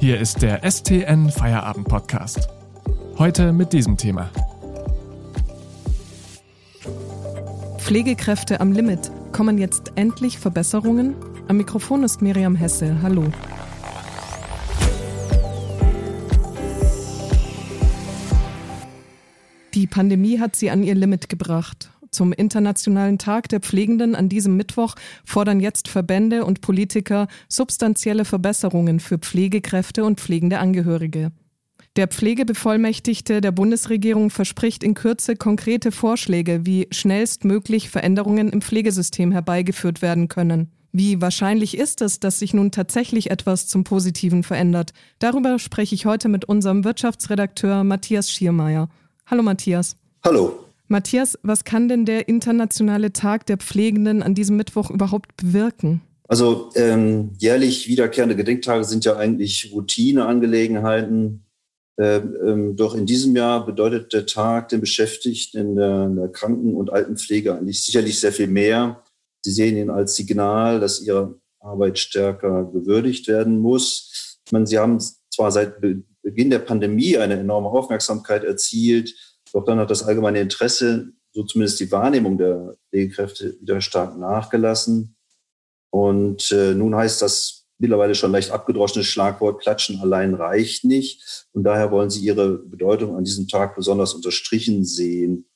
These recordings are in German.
Hier ist der STN Feierabend Podcast. Heute mit diesem Thema. Pflegekräfte am Limit. Kommen jetzt endlich Verbesserungen? Am Mikrofon ist Miriam Hesse. Hallo. Die Pandemie hat sie an ihr Limit gebracht. Zum Internationalen Tag der Pflegenden an diesem Mittwoch fordern jetzt Verbände und Politiker substanzielle Verbesserungen für Pflegekräfte und pflegende Angehörige. Der Pflegebevollmächtigte der Bundesregierung verspricht in Kürze konkrete Vorschläge, wie schnellstmöglich Veränderungen im Pflegesystem herbeigeführt werden können. Wie wahrscheinlich ist es, dass sich nun tatsächlich etwas zum Positiven verändert? Darüber spreche ich heute mit unserem Wirtschaftsredakteur Matthias Schiermeier. Hallo Matthias. Hallo. Matthias, was kann denn der internationale Tag der Pflegenden an diesem Mittwoch überhaupt bewirken? Also ähm, jährlich wiederkehrende Gedenktage sind ja eigentlich Routineangelegenheiten. Ähm, ähm, doch in diesem Jahr bedeutet der Tag den Beschäftigten in der, in der Kranken- und Altenpflege eigentlich sicherlich sehr viel mehr. Sie sehen ihn als Signal, dass ihre Arbeit stärker gewürdigt werden muss. Ich meine, Sie haben zwar seit Beginn der Pandemie eine enorme Aufmerksamkeit erzielt, doch dann hat das allgemeine Interesse, so zumindest die Wahrnehmung der Pflegekräfte, wieder stark nachgelassen. Und äh, nun heißt das mittlerweile schon leicht abgedroschene Schlagwort, Klatschen allein reicht nicht. Und daher wollen sie ihre Bedeutung an diesem Tag besonders unterstrichen sehen.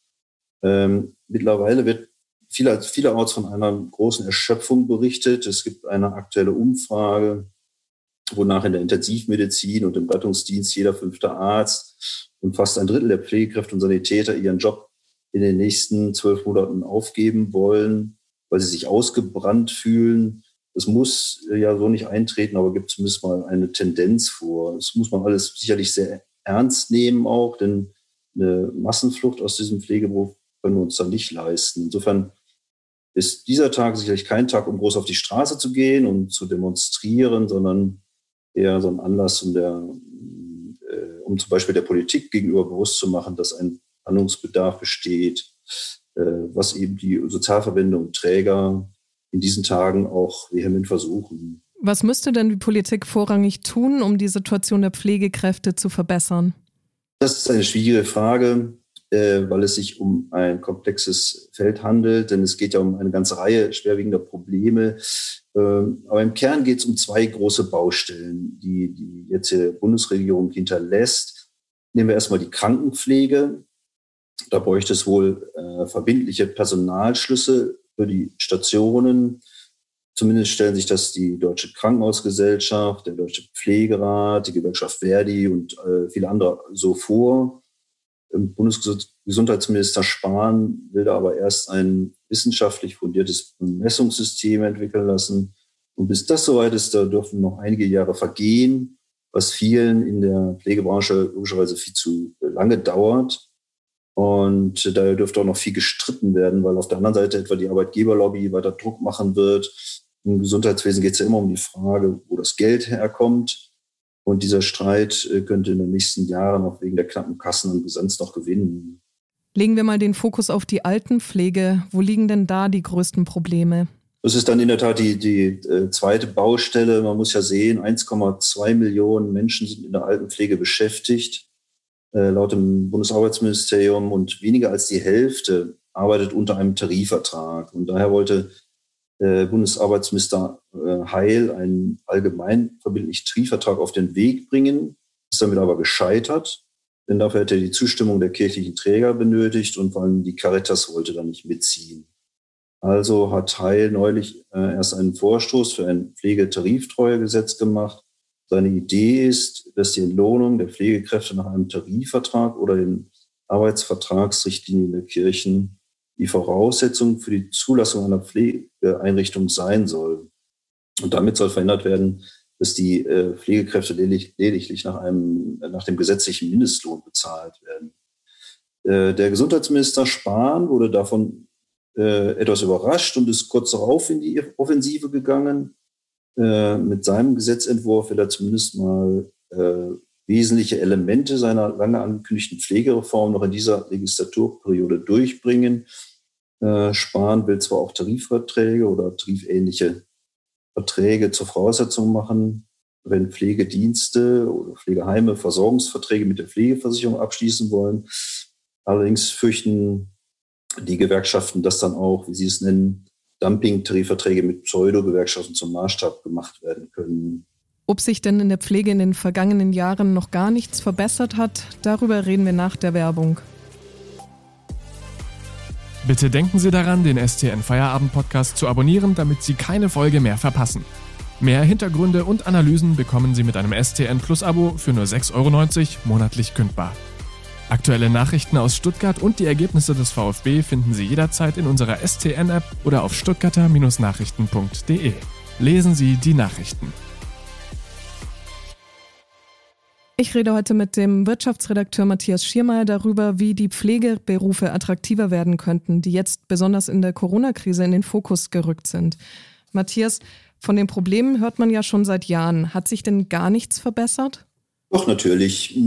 Ähm, mittlerweile wird viel, vielerorts von einer großen Erschöpfung berichtet. Es gibt eine aktuelle Umfrage, wonach in der Intensivmedizin und im Rettungsdienst jeder fünfte Arzt und fast ein Drittel der Pflegekräfte und Sanitäter ihren Job in den nächsten zwölf Monaten aufgeben wollen, weil sie sich ausgebrannt fühlen. Es muss ja so nicht eintreten, aber gibt zumindest mal eine Tendenz vor. Das muss man alles sicherlich sehr ernst nehmen auch, denn eine Massenflucht aus diesem Pflegeberuf können wir uns dann nicht leisten. Insofern ist dieser Tag sicherlich kein Tag, um groß auf die Straße zu gehen und zu demonstrieren, sondern eher so ein Anlass, um der um zum Beispiel der Politik gegenüber bewusst zu machen, dass ein Handlungsbedarf besteht, äh, was eben die Sozialverbände und Träger in diesen Tagen auch vehement versuchen. Was müsste denn die Politik vorrangig tun, um die Situation der Pflegekräfte zu verbessern? Das ist eine schwierige Frage, äh, weil es sich um ein komplexes Feld handelt, denn es geht ja um eine ganze Reihe schwerwiegender Probleme, ähm, aber im Kern geht es um zwei große Baustellen, die, die jetzt Bundesregierung hinterlässt. Nehmen wir erstmal die Krankenpflege. Da bräuchte es wohl äh, verbindliche Personalschlüsse für die Stationen. Zumindest stellen sich das die Deutsche Krankenhausgesellschaft, der Deutsche Pflegerat, die Gewerkschaft Verdi und äh, viele andere so vor. Bundesgesundheitsminister Spahn will da aber erst ein wissenschaftlich fundiertes Messungssystem entwickeln lassen. Und bis das soweit ist, da dürfen noch einige Jahre vergehen, was vielen in der Pflegebranche logischerweise viel zu lange dauert. Und da dürfte auch noch viel gestritten werden, weil auf der anderen Seite etwa die Arbeitgeberlobby weiter Druck machen wird. Im Gesundheitswesen geht es ja immer um die Frage, wo das Geld herkommt. Und dieser Streit äh, könnte in den nächsten Jahren auch wegen der knappen Kassen an Brisanz noch gewinnen. Legen wir mal den Fokus auf die Altenpflege. Wo liegen denn da die größten Probleme? Das ist dann in der Tat die, die äh, zweite Baustelle. Man muss ja sehen, 1,2 Millionen Menschen sind in der Altenpflege beschäftigt, äh, laut dem Bundesarbeitsministerium. Und weniger als die Hälfte arbeitet unter einem Tarifvertrag. Und daher wollte äh, Bundesarbeitsminister äh, Heil einen allgemein verbindlichen Tarifvertrag auf den Weg bringen, ist damit aber gescheitert. Denn dafür hätte er die Zustimmung der kirchlichen Träger benötigt und vor allem die Caritas wollte da nicht mitziehen. Also hat Heil neulich äh, erst einen Vorstoß für ein Pflegetariftreuegesetz gemacht. Seine Idee ist, dass die Entlohnung der Pflegekräfte nach einem Tarifvertrag oder den Arbeitsvertragsrichtlinien der Kirchen die Voraussetzung für die Zulassung einer Pflegeeinrichtung sein soll. Und damit soll verhindert werden, dass die äh, Pflegekräfte lediglich nach, einem, nach dem gesetzlichen Mindestlohn bezahlt werden. Äh, der Gesundheitsminister Spahn wurde davon äh, etwas überrascht und ist kurz darauf in die Offensive gegangen. Mit seinem Gesetzentwurf will er zumindest mal wesentliche Elemente seiner lange angekündigten Pflegereform noch in dieser Legislaturperiode durchbringen. Spahn will zwar auch Tarifverträge oder tarifähnliche Verträge zur Voraussetzung machen wenn Pflegedienste oder Pflegeheime Versorgungsverträge mit der Pflegeversicherung abschließen wollen. Allerdings fürchten die Gewerkschaften, dass dann auch, wie sie es nennen, Dumping-Tarifverträge mit Pseudo-Gewerkschaften zum Maßstab gemacht werden können. Ob sich denn in der Pflege in den vergangenen Jahren noch gar nichts verbessert hat, darüber reden wir nach der Werbung. Bitte denken Sie daran, den STN Feierabend Podcast zu abonnieren, damit Sie keine Folge mehr verpassen. Mehr Hintergründe und Analysen bekommen Sie mit einem STN Plus Abo für nur 6,90 Euro monatlich kündbar. Aktuelle Nachrichten aus Stuttgart und die Ergebnisse des VfB finden Sie jederzeit in unserer STN-App oder auf stuttgarter-nachrichten.de. Lesen Sie die Nachrichten. Ich rede heute mit dem Wirtschaftsredakteur Matthias Schiermeier darüber, wie die Pflegeberufe attraktiver werden könnten, die jetzt besonders in der Corona-Krise in den Fokus gerückt sind. Matthias, von den Problemen hört man ja schon seit Jahren. Hat sich denn gar nichts verbessert? Doch, natürlich.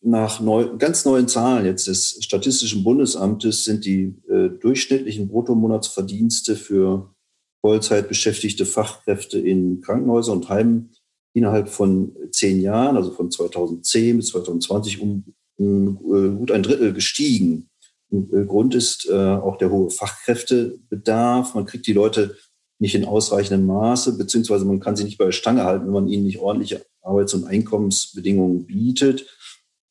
Nach neu, ganz neuen Zahlen jetzt des Statistischen Bundesamtes sind die äh, durchschnittlichen Bruttomonatsverdienste für Vollzeit beschäftigte Fachkräfte in Krankenhäusern und Heimen innerhalb von zehn Jahren, also von 2010 bis 2020, um, äh, gut ein Drittel gestiegen. Äh, Grund ist äh, auch der hohe Fachkräftebedarf. Man kriegt die Leute nicht in ausreichendem Maße, beziehungsweise man kann sie nicht bei der Stange halten, wenn man ihnen nicht ordentliche Arbeits- und Einkommensbedingungen bietet.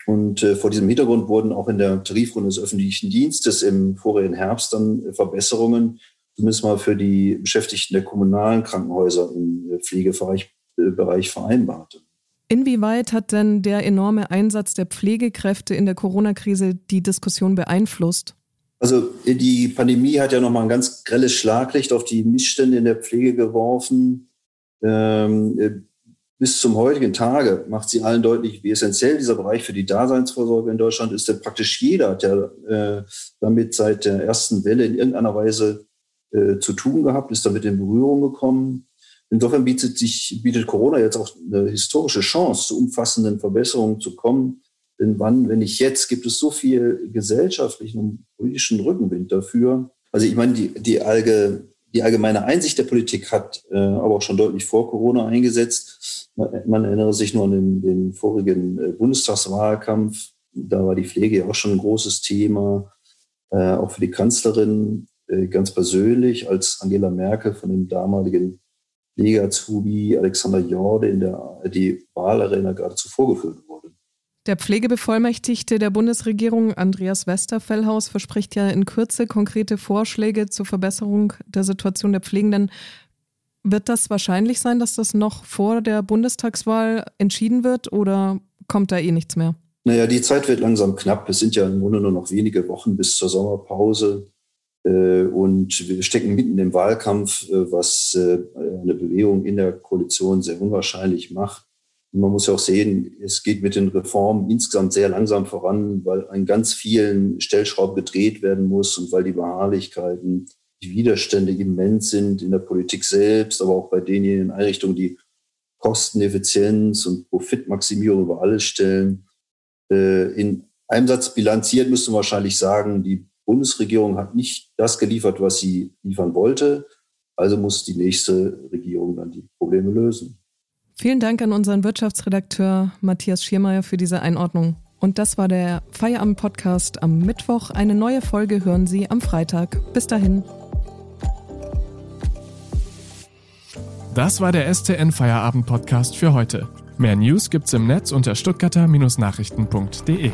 Und äh, vor diesem Hintergrund wurden auch in der Tarifrunde des öffentlichen Dienstes im vorigen Herbst dann Verbesserungen, zumindest mal für die Beschäftigten der kommunalen Krankenhäuser im äh, Pflegebereich Bereich vereinbart. Inwieweit hat denn der enorme Einsatz der Pflegekräfte in der Corona-Krise die Diskussion beeinflusst? Also die Pandemie hat ja nochmal ein ganz grelles Schlaglicht auf die Missstände in der Pflege geworfen. Ähm, äh, bis zum heutigen Tage macht sie allen deutlich, wie essentiell dieser Bereich für die Daseinsvorsorge in Deutschland ist. Denn praktisch jeder hat ja äh, damit seit der ersten Welle in irgendeiner Weise äh, zu tun gehabt, ist damit in Berührung gekommen. Insofern bietet sich, bietet Corona jetzt auch eine historische Chance, zu umfassenden Verbesserungen zu kommen. Denn wann, wenn nicht jetzt, gibt es so viel gesellschaftlichen und politischen Rückenwind dafür. Also ich meine, die, die, Allge, die allgemeine Einsicht der Politik hat äh, aber auch schon deutlich vor Corona eingesetzt. Man, erinnere sich nur an den, den vorigen äh, Bundestagswahlkampf. Da war die Pflege ja auch schon ein großes Thema, äh, auch für die Kanzlerin äh, ganz persönlich, als Angela Merkel von dem damaligen Pflegeazubi Alexander Jorde in der ARD-Wahlarena geradezu vorgeführt wurde. Der Pflegebevollmächtigte der Bundesregierung, Andreas Westerfellhaus, verspricht ja in Kürze konkrete Vorschläge zur Verbesserung der Situation der Pflegenden. Wird das wahrscheinlich sein, dass das noch vor der Bundestagswahl entschieden wird oder kommt da eh nichts mehr? Naja, die Zeit wird langsam knapp. Es sind ja im Grunde nur noch wenige Wochen bis zur Sommerpause. Äh, und wir stecken mitten im Wahlkampf, äh, was äh, eine Bewegung in der Koalition sehr unwahrscheinlich macht. Und man muss ja auch sehen, es geht mit den Reformen insgesamt sehr langsam voran, weil an ganz vielen Stellschrauben gedreht werden muss und weil die Beharrlichkeiten, die Widerstände immens sind in der Politik selbst, aber auch bei denjenigen Einrichtungen, die Kosteneffizienz und Profitmaximierung über alles stellen. In einem Satz bilanziert müsste man wahrscheinlich sagen, die Bundesregierung hat nicht das geliefert, was sie liefern wollte. Also muss die nächste Regierung dann die Probleme lösen. Vielen Dank an unseren Wirtschaftsredakteur Matthias Schiermeier für diese Einordnung. Und das war der Feierabend-Podcast am Mittwoch. Eine neue Folge hören Sie am Freitag. Bis dahin. Das war der STN Feierabend-Podcast für heute. Mehr News gibt's im Netz unter stuttgarter-nachrichten.de.